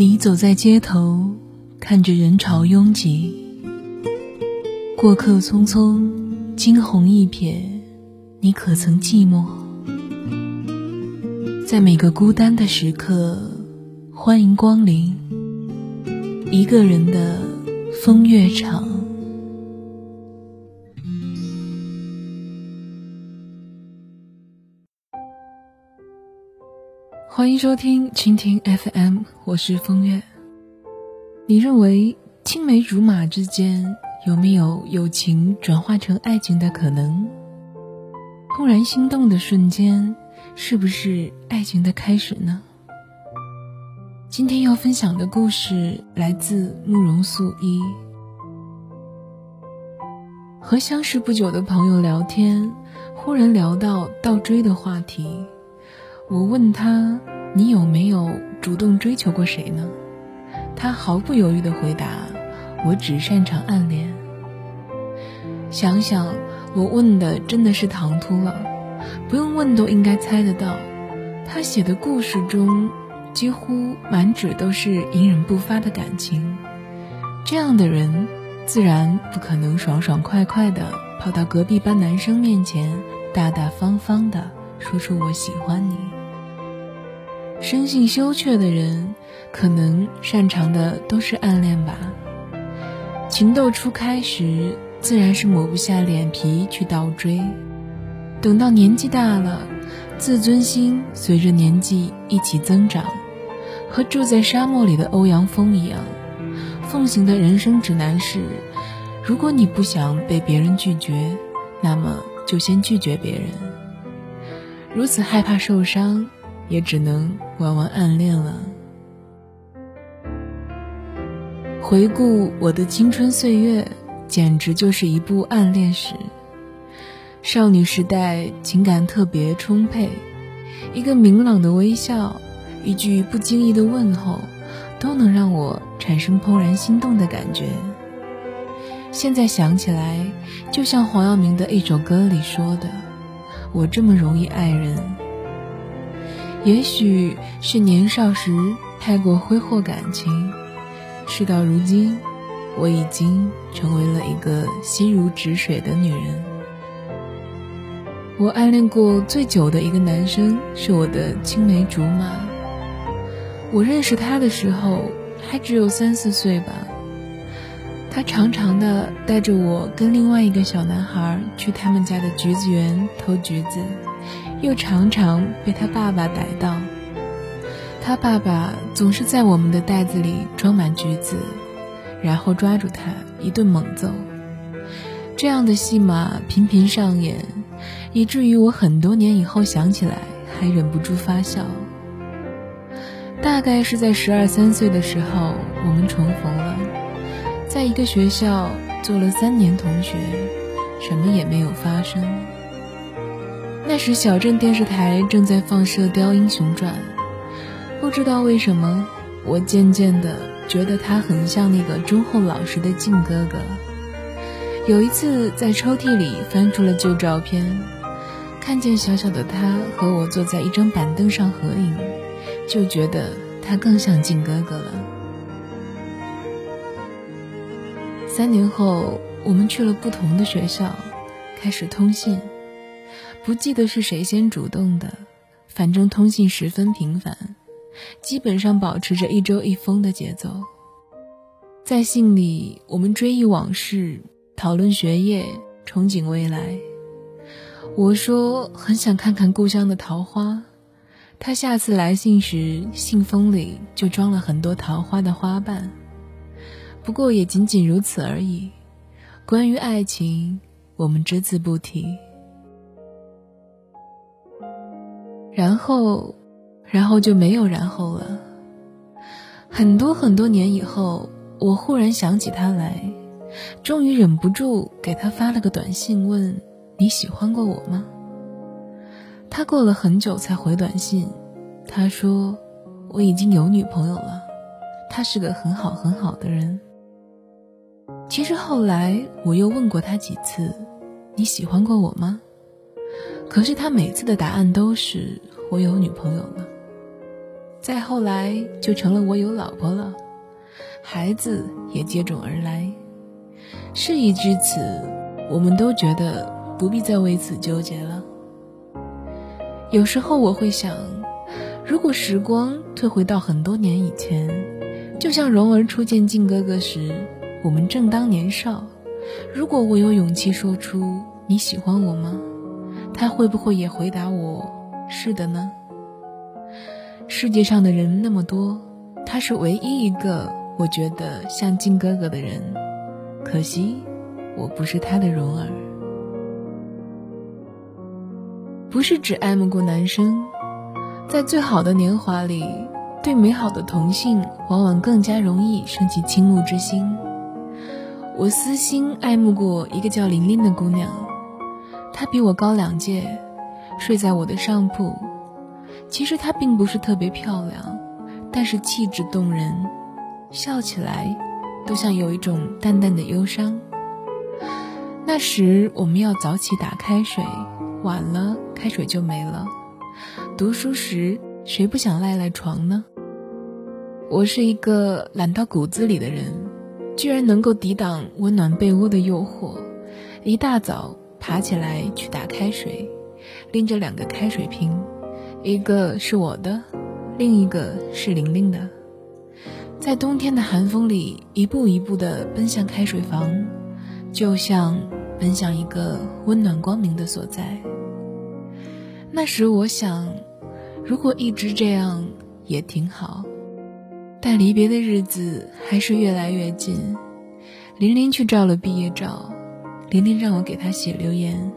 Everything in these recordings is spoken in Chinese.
你走在街头，看着人潮拥挤，过客匆匆，惊鸿一瞥，你可曾寂寞？在每个孤单的时刻，欢迎光临一个人的风月场。迎收听蜻蜓 FM，我是风月。你认为青梅竹马之间有没有友情转化成爱情的可能？怦然心动的瞬间，是不是爱情的开始呢？今天要分享的故事来自慕容素一。和相识不久的朋友聊天，忽然聊到倒追的话题。我问他：“你有没有主动追求过谁呢？”他毫不犹豫地回答：“我只擅长暗恋。”想想，我问的真的是唐突了，不用问都应该猜得到。他写的故事中，几乎满纸都是隐忍不发的感情。这样的人，自然不可能爽爽快快地跑到隔壁班男生面前，大大方方地说出“我喜欢你”。生性羞怯的人，可能擅长的都是暗恋吧。情窦初开时，自然是抹不下脸皮去倒追。等到年纪大了，自尊心随着年纪一起增长，和住在沙漠里的欧阳锋一样，奉行的人生指南是：如果你不想被别人拒绝，那么就先拒绝别人。如此害怕受伤。也只能玩玩暗恋了。回顾我的青春岁月，简直就是一部暗恋史。少女时代情感特别充沛，一个明朗的微笑，一句不经意的问候，都能让我产生怦然心动的感觉。现在想起来，就像黄耀明的一首歌里说的：“我这么容易爱人。”也许是年少时太过挥霍感情，事到如今，我已经成为了一个心如止水的女人。我暗恋过最久的一个男生是我的青梅竹马。我认识他的时候还只有三四岁吧。他常常的带着我跟另外一个小男孩去他们家的橘子园偷橘子。又常常被他爸爸逮到，他爸爸总是在我们的袋子里装满橘子，然后抓住他一顿猛揍。这样的戏码频频上演，以至于我很多年以后想起来还忍不住发笑。大概是在十二三岁的时候，我们重逢了，在一个学校做了三年同学，什么也没有发生。那时，小镇电视台正在放《射雕英雄传》，不知道为什么，我渐渐的觉得他很像那个忠厚老实的靖哥哥。有一次，在抽屉里翻出了旧照片，看见小小的他和我坐在一张板凳上合影，就觉得他更像靖哥哥了。三年后，我们去了不同的学校，开始通信。不记得是谁先主动的，反正通信十分频繁，基本上保持着一周一封的节奏。在信里，我们追忆往事，讨论学业，憧憬未来。我说很想看看故乡的桃花，他下次来信时，信封里就装了很多桃花的花瓣。不过也仅仅如此而已。关于爱情，我们只字不提。然后，然后就没有然后了。很多很多年以后，我忽然想起他来，终于忍不住给他发了个短信，问你喜欢过我吗？他过了很久才回短信，他说我已经有女朋友了，他是个很好很好的人。其实后来我又问过他几次，你喜欢过我吗？可是他每次的答案都是我有女朋友了。再后来就成了我有老婆了，孩子也接踵而来。事已至此，我们都觉得不必再为此纠结了。有时候我会想，如果时光退回到很多年以前，就像蓉儿初见靖哥哥时，我们正当年少。如果我有勇气说出你喜欢我吗？他会不会也回答我是的呢？世界上的人那么多，他是唯一一个我觉得像靖哥哥的人。可惜，我不是他的蓉儿。不是只爱慕过男生，在最好的年华里，对美好的同性往往更加容易升起倾慕之心。我私心爱慕过一个叫玲玲的姑娘，她比我高两届，睡在我的上铺。其实她并不是特别漂亮，但是气质动人，笑起来都像有一种淡淡的忧伤。那时我们要早起打开水。晚了，开水就没了。读书时，谁不想赖赖床呢？我是一个懒到骨子里的人，居然能够抵挡温暖被窝的诱惑，一大早爬起来去打开水，拎着两个开水瓶，一个是我的，另一个是玲玲的，在冬天的寒风里一步一步地奔向开水房，就像奔向一个温暖光明的所在。那时我想，如果一直这样也挺好。但离别的日子还是越来越近。玲玲去照了毕业照，玲玲让我给她写留言。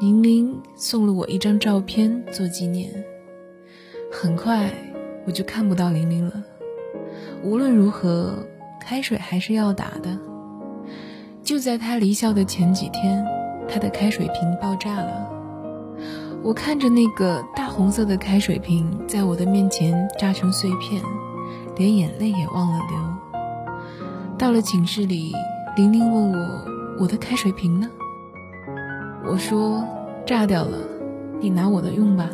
玲玲送了我一张照片做纪念。很快我就看不到玲玲了。无论如何，开水还是要打的。就在她离校的前几天，她的开水瓶爆炸了。我看着那个大红色的开水瓶在我的面前炸成碎片，连眼泪也忘了流。到了寝室里，玲玲问我：“我的开水瓶呢？”我说：“炸掉了，你拿我的用吧。”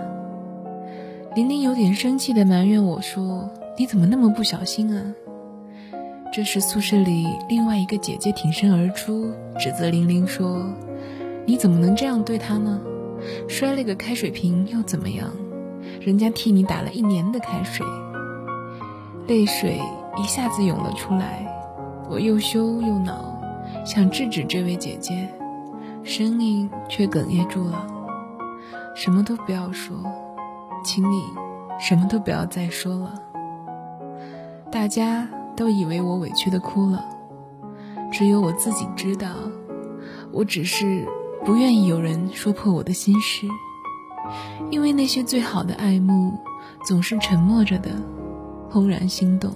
玲玲有点生气的埋怨我说：“你怎么那么不小心啊？”这时宿舍里另外一个姐姐挺身而出，指责玲玲说：“你怎么能这样对她呢？”摔了个开水瓶又怎么样？人家替你打了一年的开水，泪水一下子涌了出来。我又羞又恼，想制止这位姐姐，声音却哽咽住了。什么都不要说，请你什么都不要再说了。大家都以为我委屈的哭了，只有我自己知道，我只是。不愿意有人说破我的心事，因为那些最好的爱慕，总是沉默着的，怦然心动。